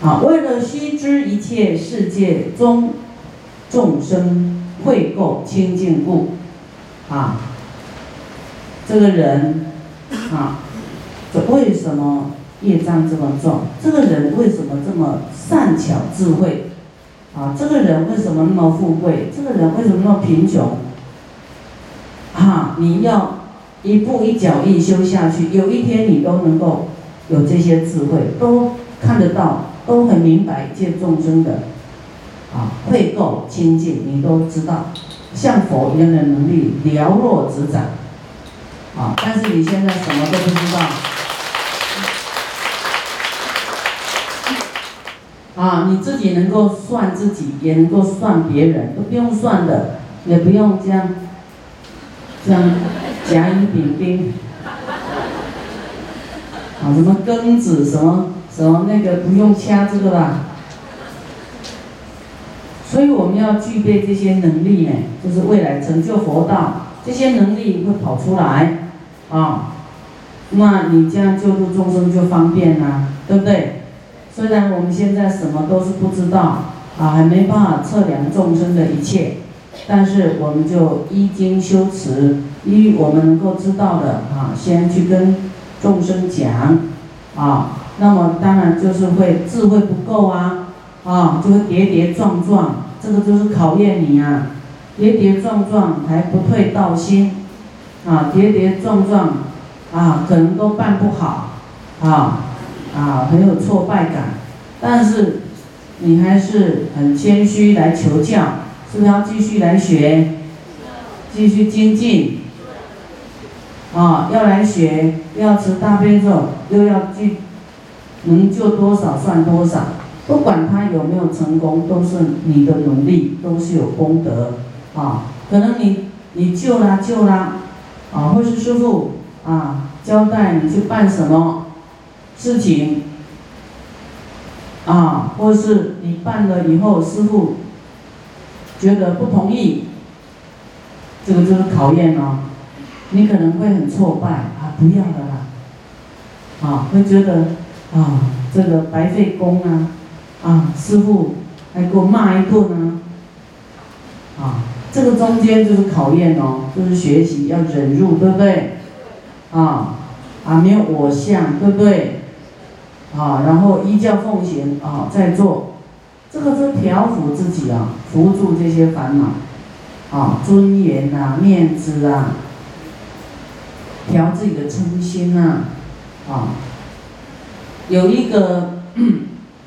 啊，为了须知一切世界中众生会垢清净故，啊，这个人啊，这为什么业障这么重？这个人为什么这么善巧智慧？啊，这个人为什么那么富贵？这个人为什么那么贫穷？啊，你要一步一脚印修下去，有一天你都能够有这些智慧，都看得到。都很明白一切众生的啊，会垢清净，你都知道，像佛一样的能力了若指掌啊！但是你现在什么都不知道啊！你自己能够算自己，也能够算别人，都不用算的，也不用这样这样甲乙丙丁啊，什么庚子什么。怎么那个不用掐这个啦，所以我们要具备这些能力呢，就是未来成就佛道，这些能力会跑出来啊，那你这样救度众生就方便啦，对不对？虽然我们现在什么都是不知道啊，还没办法测量众生的一切，但是我们就依经修持，依我们能够知道的啊，先去跟众生讲啊。那么当然就是会智慧不够啊，啊，就会跌跌撞撞，这个就是考验你啊，跌跌撞撞还不退道心，啊，跌跌撞撞，啊，可能都办不好，啊，啊，很有挫败感，但是你还是很谦虚来求教，是不是要继续来学，继续精进，啊，要来学，要吃大悲咒，又要去。能救多少算多少，不管他有没有成功，都是你的努力，都是有功德啊。可能你你救啦救啦，啊，或是师傅啊交代你去办什么事情，啊，或是你办了以后，师傅觉得不同意，这个就是考验哦。你可能会很挫败啊，不要了啦，啊，会觉得。啊，这个白费功啊！啊，师傅还给我骂一顿呢。啊，这个中间就是考验哦，就是学习要忍辱，对不对？啊，啊，没有我相，对不对？啊，然后依教奉行啊，在做，这个是调伏自己啊，扶住这些烦恼，啊，尊严呐，面子啊，调自己的嗔心呐，啊。有一个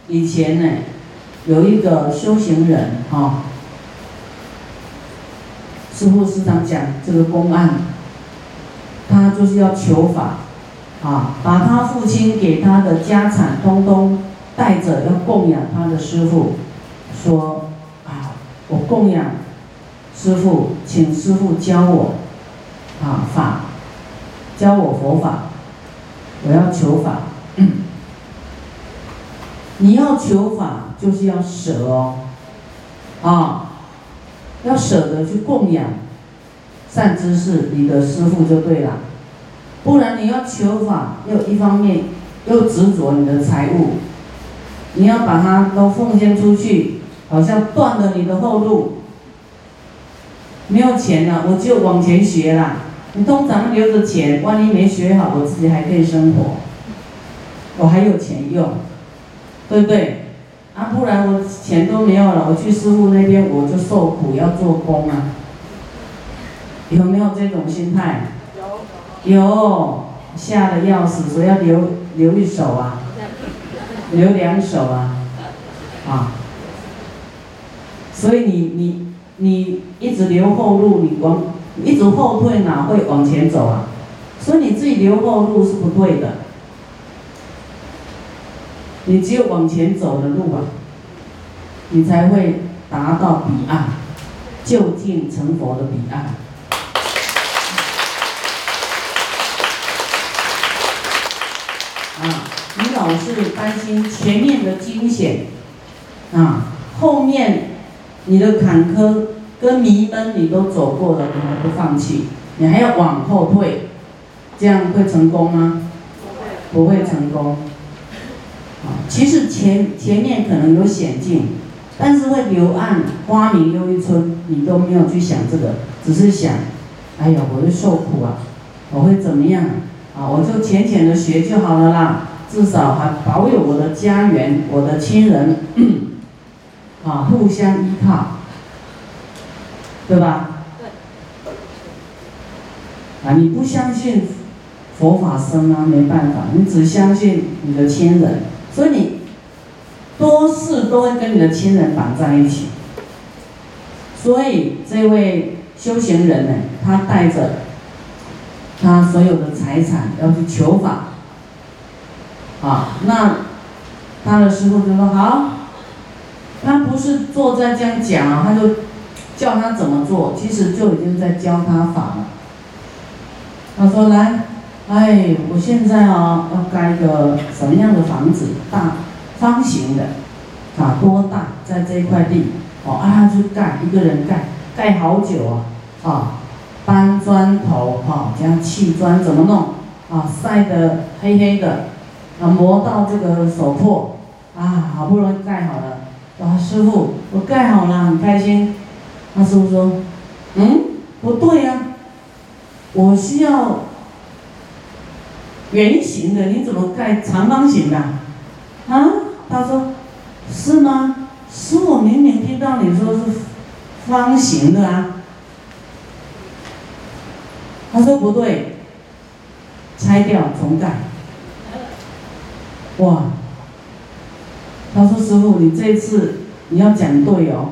以前呢，有一个修行人哈，师傅时常讲这个公案，他就是要求法，啊，把他父亲给他的家产通通带着要供养他的师傅，说啊，我供养师傅，请师傅教我啊法，教我佛法，我要求法。你要求法，就是要舍哦，啊，要舍得去供养善知识，你的师傅就对了。不然你要求法，又一方面又执着你的财物，你要把它都奉献出去，好像断了你的后路。没有钱了，我就往前学啦。你通常留着钱，万一没学好，我自己还可以生活，我还有钱用。对不对？啊，不然我钱都没有了，我去师傅那边我就受苦，要做工啊。有没有这种心态？有。有，吓得要死，所以要留留一手啊，留两手啊，啊。所以你你你一直留后路，你往一直后退哪会往前走啊？所以你自己留后路是不对的。你只有往前走的路啊，你才会达到彼岸，就近成佛的彼岸。啊，你老是担心前面的惊险，啊，后面你的坎坷跟迷闷你都走过了，你还不放弃，你还要往后退，这样会成功吗？不会成功。其实前前面可能有险境，但是会柳暗花明又一村，你都没有去想这个，只是想，哎呀，我会受苦啊，我会怎么样啊？我就浅浅的学就好了啦，至少还保有我的家园，我的亲人，啊，互相依靠，对吧？对。啊，你不相信佛法僧啊，没办法，你只相信你的亲人。所以你多事都会跟你的亲人绑在一起，所以这位修行人呢，他带着他所有的财产要去求法，啊，那他的师傅就说好，他不是坐在这样讲，他就叫他怎么做，其实就已经在教他法了。他说来。哎，我现在啊要盖个什么样的房子？大方形的，啊多大？在这一块地，哦啊就盖一个人盖，盖好久啊，啊搬砖头哈，这样砌砖怎么弄？啊晒得黑黑的，啊磨到这个手破，啊好不容易盖好了，啊师傅我盖好了，很开心。那师傅说，嗯不对呀，我需要。圆形的，你怎么盖长方形的？啊？他说，是吗？是我明明听到你说是方形的啊。他说不对，拆掉重盖。哇！他说师傅，你这次你要讲对哦。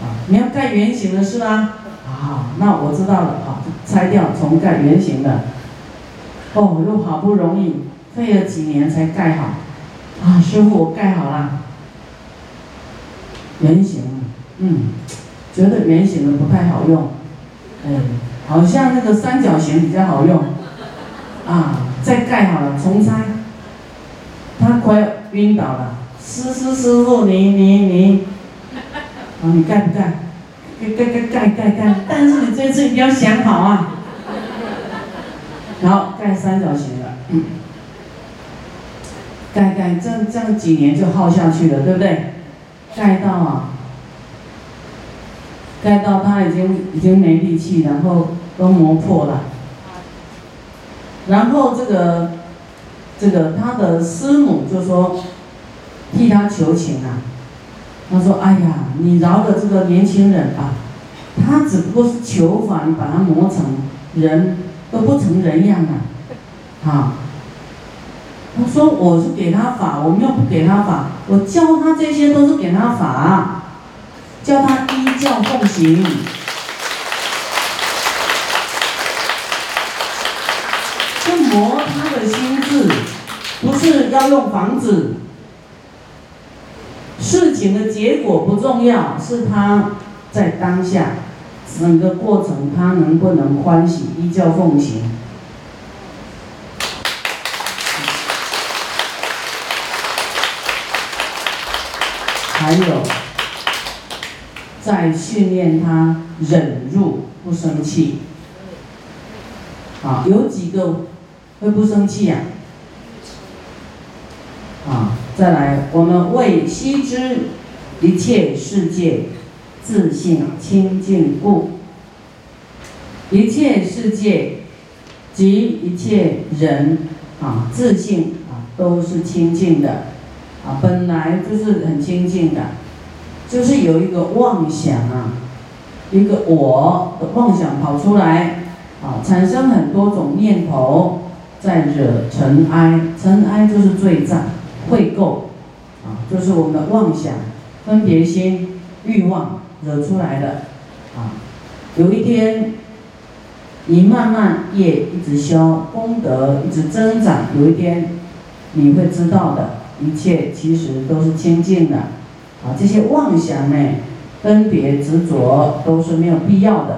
啊，你要盖圆形的是吗？啊，那我知道了，拆掉重盖圆形的。哦，又好不容易费了几年才盖好，啊，师傅我盖好了。圆形，嗯，觉得圆形的不太好用，哎，好像那个三角形比较好用。啊，再盖好了重拆，他快晕倒了。师师师傅，你你你，啊，你盖不盖？盖盖盖盖盖盖，但是你这次一定要想好啊！然后盖三角形的，盖盖这这样几年就耗下去了，对不对？盖到啊，盖到他已经已经没力气，然后都磨破了。然后这个这个他的师母就说替他求情啊。他说：“哎呀，你饶了这个年轻人吧，他只不过是求法，你把他磨成人都不成人样啊！”好，我说：“我是给他法，我没有不给他法，我教他这些都是给他法，教他依教奉行，是磨他的心智，不是要用房子。”事情的结果不重要，是他在当下整个过程，他能不能欢喜依教奉行？还有，在训练他忍辱不生气。啊，有几个会不生气呀？啊。再来，我们为悉知一切世界自信清净故，一切世界及一切人啊，自信啊都是清净的啊，本来就是很清净的，就是有一个妄想啊，一个我的妄想跑出来啊，产生很多种念头，在惹尘埃，尘埃就是罪障。会垢，啊，就是我们的妄想、分别心、欲望惹出来的，啊，有一天，你慢慢业一直消，功德一直增长，有一天，你会知道的，一切其实都是清净的，啊，这些妄想呢，分别执着都是没有必要的，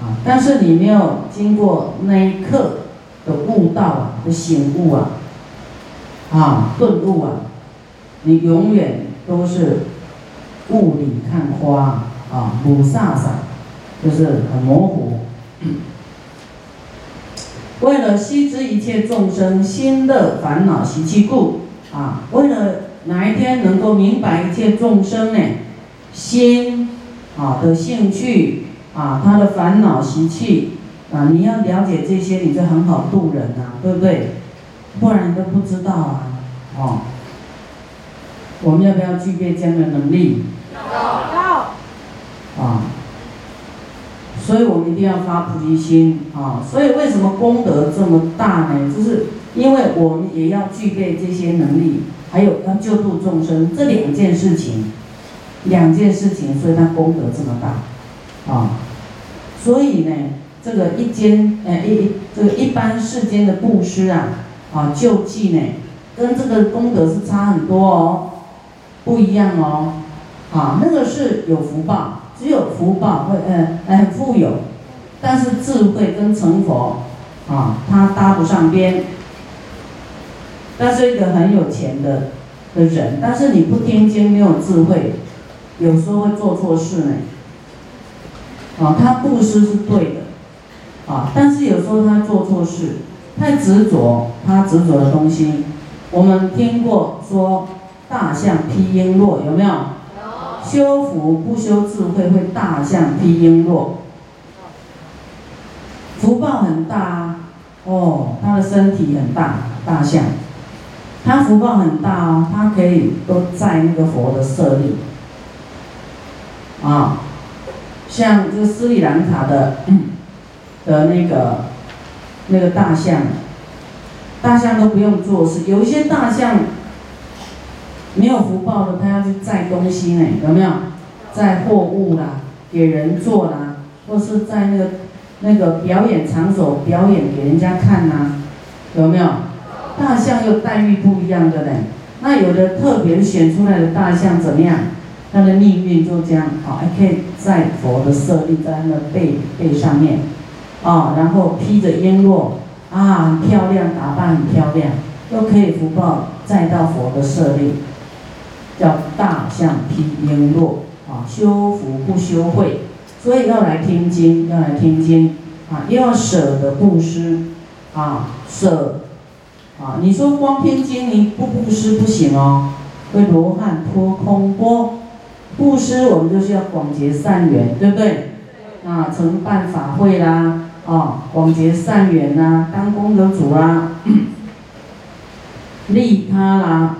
啊，但是你没有经过那一刻的悟道啊，的醒悟啊。啊，顿悟啊！你永远都是雾里看花啊，母萨萨，就是很模糊。为了悉知一切众生心乐烦恼习气故，啊，为了哪一天能够明白一切众生呢心啊的兴趣啊，他的烦恼习气啊，你要了解这些，你就很好度人呐，对不对？不然都不知道啊，哦。我们要不要具备这样的能力？要。啊。所以我们一定要发菩提心啊！所以为什么功德这么大呢？就是因为我们也要具备这些能力，还有要救度众生这两件事情，两件事情，所以它功德这么大，啊！所以呢，这个一间，呃一这个一般世间的布施啊，啊救济呢，跟这个功德是差很多哦，不一样哦，啊那个是有福报。只有福报会，呃，很富有，但是智慧跟成佛，啊，他搭不上边。他是一个很有钱的的人，但是你不听经，没有智慧，有时候会做错事呢。啊，他布施是对的，啊，但是有时候他做错事，太执着，他执着的东西，我们听过说大象披璎珞，有没有？修福不修智慧，会大象披璎珞。福报很大啊哦，他的身体很大，大象，他福报很大哦，他可以都在那个佛的舍利。啊，像这个斯里兰卡的的那个那个大象，大象都不用做事，有一些大象。没有福报的，他要去载东西呢，有没有？载货物啦，给人做啦，或是在那个那个表演场所表演给人家看呐，有没有？大象又待遇不一样的嘞。那有的特别选出来的大象怎么样？它的命运就这样，好，还可以在佛的舍利在那个背背上面，啊，然后披着璎珞，啊，漂亮，打扮很漂亮，都可以福报再到佛的舍利。叫大象披璎珞啊，修福不修慧，所以要来听经，要来听经啊，又要舍得布施啊，舍啊，你说光听经你不布施不行哦，会罗汉脱空波，布施我们就是要广结善缘，对不对？啊，承办法会啦，啊，广结善缘呐，当功德主啦，利他啦。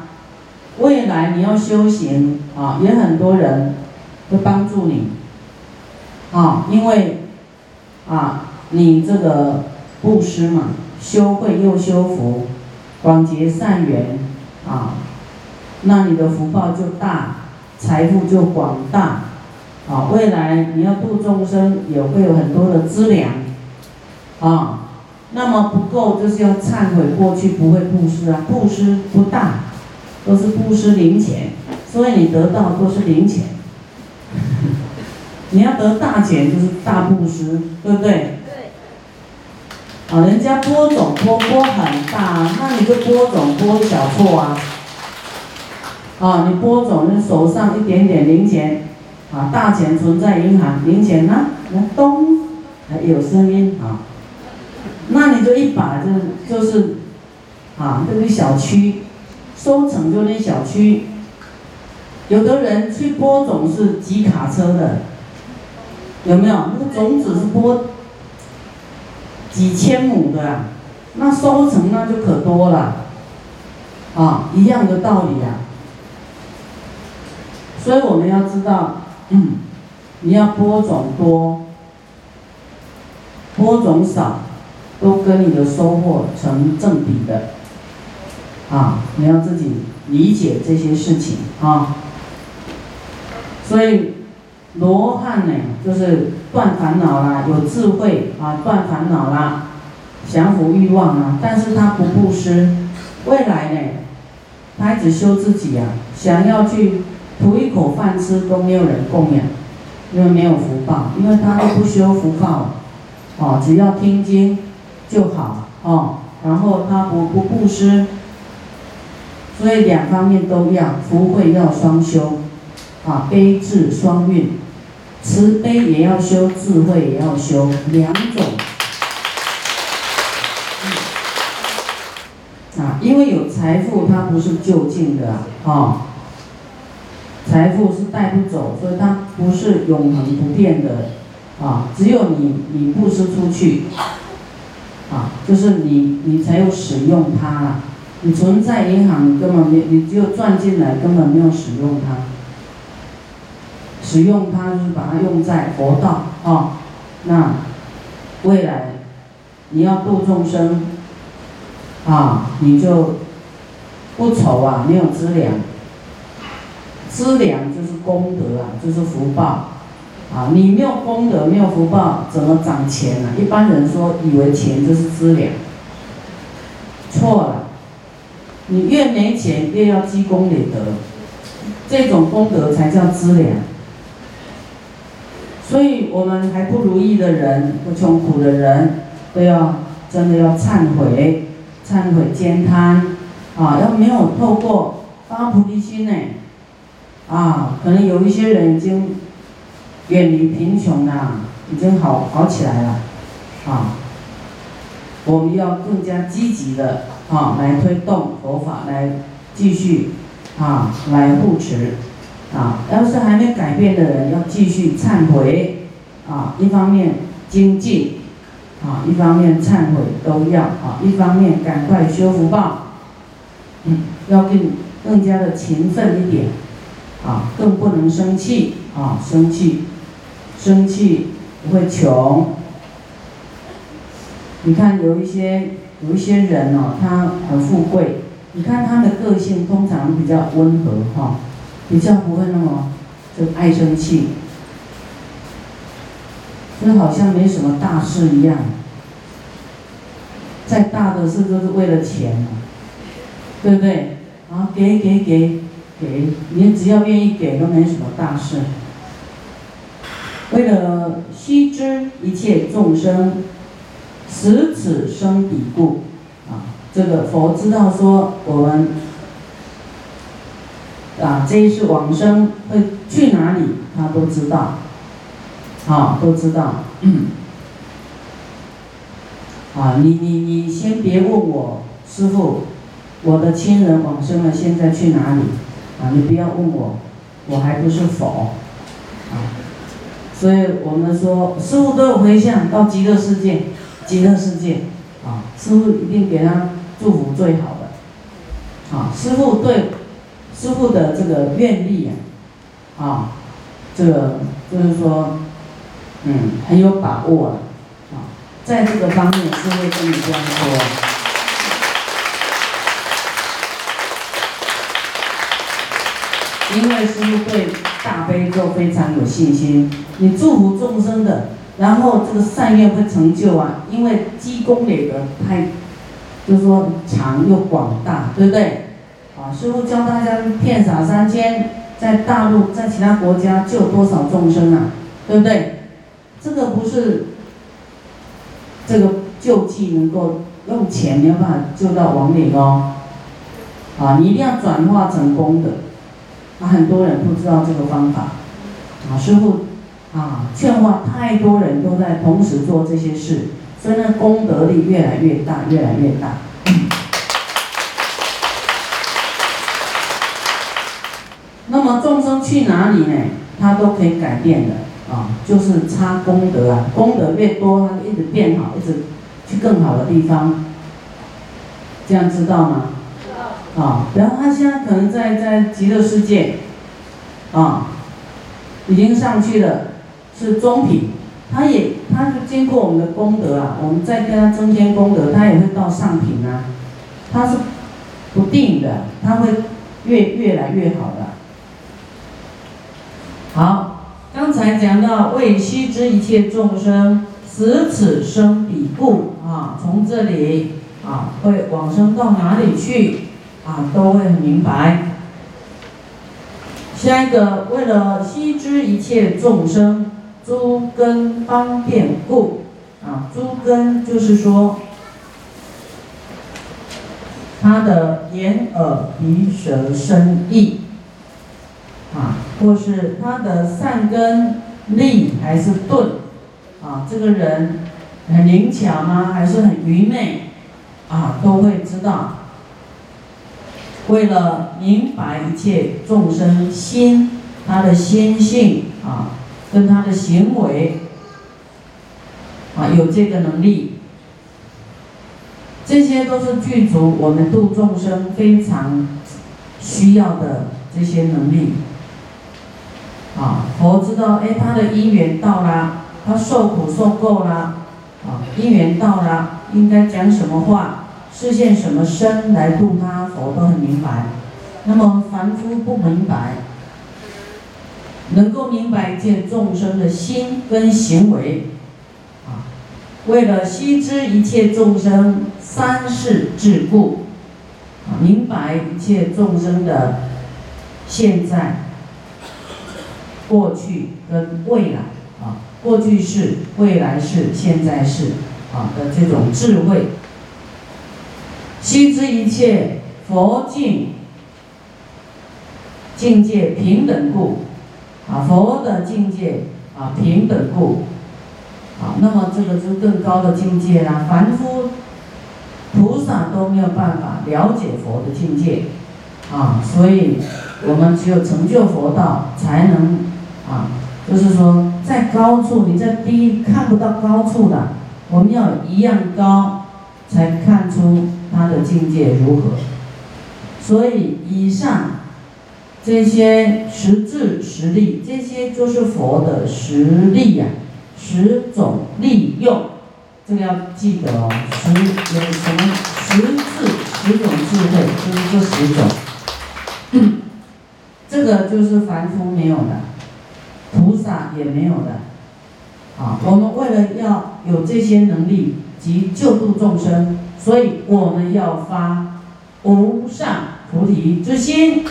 未来你要修行啊，也很多人会帮助你啊，因为啊，你这个布施嘛，修慧又修福，广结善缘啊，那你的福报就大，财富就广大啊。未来你要度众生，也会有很多的资粮啊。那么不够，就是要忏悔过去不会布施啊，布施不大。都是布施零钱，所以你得到都是零钱。你要得大钱就是大布施，对不对？对。啊，人家播种播播很大，那你就播种播小错啊。啊，你播种，你手上一点点零钱，啊，大钱存在银行，零钱呢，那咚，还有声音啊。那你就一把就就是，啊，这个小区。收成就那小区，有的人去播种是几卡车的，有没有？那个种子是播几千亩的，那收成那就可多了，啊，一样的道理啊。所以我们要知道，嗯，你要播种多，播种少，都跟你的收获成正比的。啊，你要自己理解这些事情啊。所以罗汉呢，就是断烦恼啦，有智慧啊，断烦恼啦，降服欲望啊。但是他不布施，未来呢，他只修自己啊，想要去图一口饭吃都没有人供养，因为没有福报，因为他都不修福报，哦，只要听经就好哦，然后他不不布施。所以两方面都要，福慧要双修，啊，悲智双运，慈悲也要修，智慧也要修，两种，啊因为有财富，它不是就近的啊，财富是带不走，所以它不是永恒不变的啊。只有你你布施出去，啊，就是你你才有使用它了。你存在银行，你根本没，你只有赚进来，根本没有使用它。使用它就是把它用在佛道啊，那未来你要度众生啊，你就不愁啊，没有资粮。资粮就是功德啊，就是福报啊。你没有功德，没有福报，怎么涨钱呢？一般人说以为钱就是资粮，错了。你越没钱，越要积功累德，这种功德才叫资粮。所以我们还不如意的人，不穷苦的人，都要真的要忏悔，忏悔兼贪，啊，要没有透过发菩提心呢，啊，可能有一些人已经远离贫穷了，已经好好起来了，啊，我们要更加积极的啊来推动佛法，来继续啊来护持。啊，要是还没改变的人，要继续忏悔，啊，一方面精进，啊，一方面忏悔都要，啊，一方面赶快修福报，嗯，要更更加的勤奋一点，啊，更不能生气，啊，生气，生气不会穷。你看有一些有一些人哦，他很富贵，你看他的个性通常比较温和，哈。比较不会那么就爱生气，就好像没什么大事一样。再大的事都是为了钱，对不对？啊，给给给给，你只要愿意给都没什么大事。为了悉知一切众生死此生彼故，啊，这个佛知道说我们。啊，这一世往生会去哪里，他都知道，啊，都知道。啊，你你你先别问我，师傅，我的亲人往生了，现在去哪里？啊，你不要问我，我还不是佛，所以我们说，师傅都有回向到极乐世界，极乐世界，啊，师傅一定给他祝福最好的，啊，师傅对。师傅的这个愿力啊，啊，这个就是说，嗯，很有把握了，啊，在这个方面是会跟你这样说，因为师傅对大悲咒非常有信心，你祝福众生的，然后这个善愿会成就啊，因为积功累德太，就是说长又广大，对不对？啊，师傅教大家骗洒三千，在大陆，在其他国家救多少众生啊？对不对？这个不是这个救济能够用钱没有办法救到亡灵哦。啊，你一定要转化成功的。啊，很多人不知道这个方法。啊，师傅啊，劝化太多人都在同时做这些事，所以那，功德力越来越大，越来越大。那么众生去哪里呢？他都可以改变的啊，就是差功德啊，功德越多，他就一直变好，一直去更好的地方。这样知道吗？啊，然后他现在可能在在极乐世界，啊，已经上去了，是中品。他也，他是经过我们的功德啊，我们再跟他增添功德，他也会到上品啊。他是不定的，他会越越来越好的。好，刚才讲到为悉知一切众生死此生彼故啊，从这里啊会往生到哪里去啊，都会很明白。下一个，为了悉知一切众生诸根方便故啊，诸根就是说他的眼耳鼻舌身意。啊，或是他的善根利还是钝，啊，这个人很灵巧吗？还是很愚昧？啊，都会知道。为了明白一切众生心，他的心性啊，跟他的行为啊，有这个能力，这些都是具足我们度众生非常需要的这些能力。啊，佛知道，哎，他的因缘到了，他受苦受够了，啊，因缘到了，应该讲什么话，是现什么身来度他，佛都很明白。那么凡夫不明白，能够明白见众生的心跟行为，啊，为了悉知一切众生三世智故，啊，明白一切众生的现在。过去跟未来啊，过去式、未来式、现在式啊的这种智慧，悉知一切佛境境界平等故啊，佛的境界啊平等故啊，那么这个是更高的境界啦，凡夫菩萨都没有办法了解佛的境界啊，所以我们只有成就佛道才能。啊，就是说，在高处，你在低看不到高处的，我们要一样高，才看出他的境界如何。所以，以上这些实质实力，这些就是佛的实力呀，十种利用，这个要记得哦。十有什么十字十种智慧，就是这十种，这个就是凡夫没有的。菩萨也没有的，啊，我们为了要有这些能力及救度众生，所以我们要发无上菩提之心。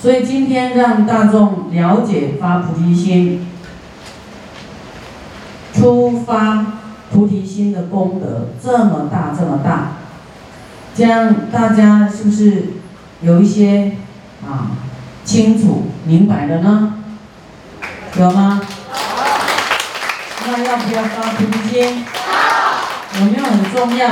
所以今天让大众了解发菩提心，出发菩提心的功德这么大这么大，这样大家是不是有一些？啊，清楚明白了呢，有吗？那要不要发菩提心？有没有很重要？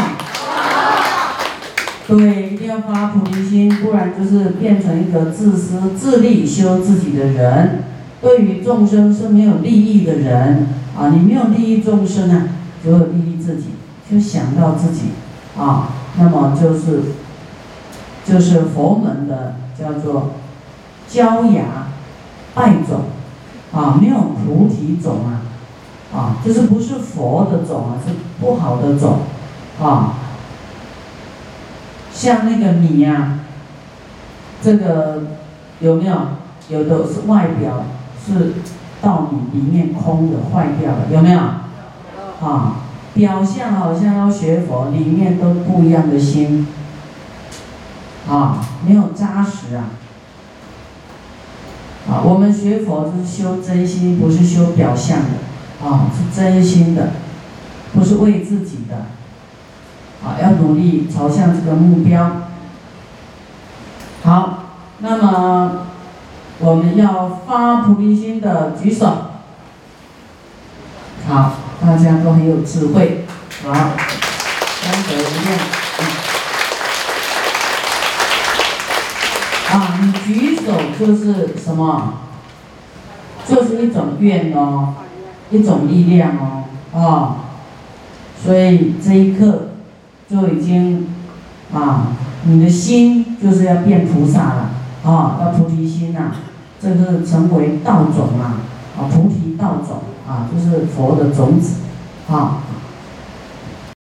对，一定要发菩提心，不然就是变成一个自私自利修自己的人，对于众生是没有利益的人啊！你没有利益众生啊，只有利益自己，就想到自己啊，那么就是就是佛门的。叫做焦芽败种啊，没有菩提种啊，啊，就是不是佛的种啊，是不好的种啊。像那个米啊，这个有没有？有的是外表是稻米，里面空的，坏掉了，有没有？啊，表象好像要学佛，里面都不一样的心。啊，没有扎实啊！啊，我们学佛是修真心，不是修表象的，啊，是真心的，不是为自己的，啊，要努力朝向这个目标。好，那么我们要发菩提心的举手。好，大家都很有智慧，好，三德一样。啊，你举手就是什么？就是一种愿哦，一种力量哦，啊，所以这一刻就已经啊，你的心就是要变菩萨了，啊，要菩提心呐，这个成为道种啊，啊，菩提道种啊，就是佛的种子，啊。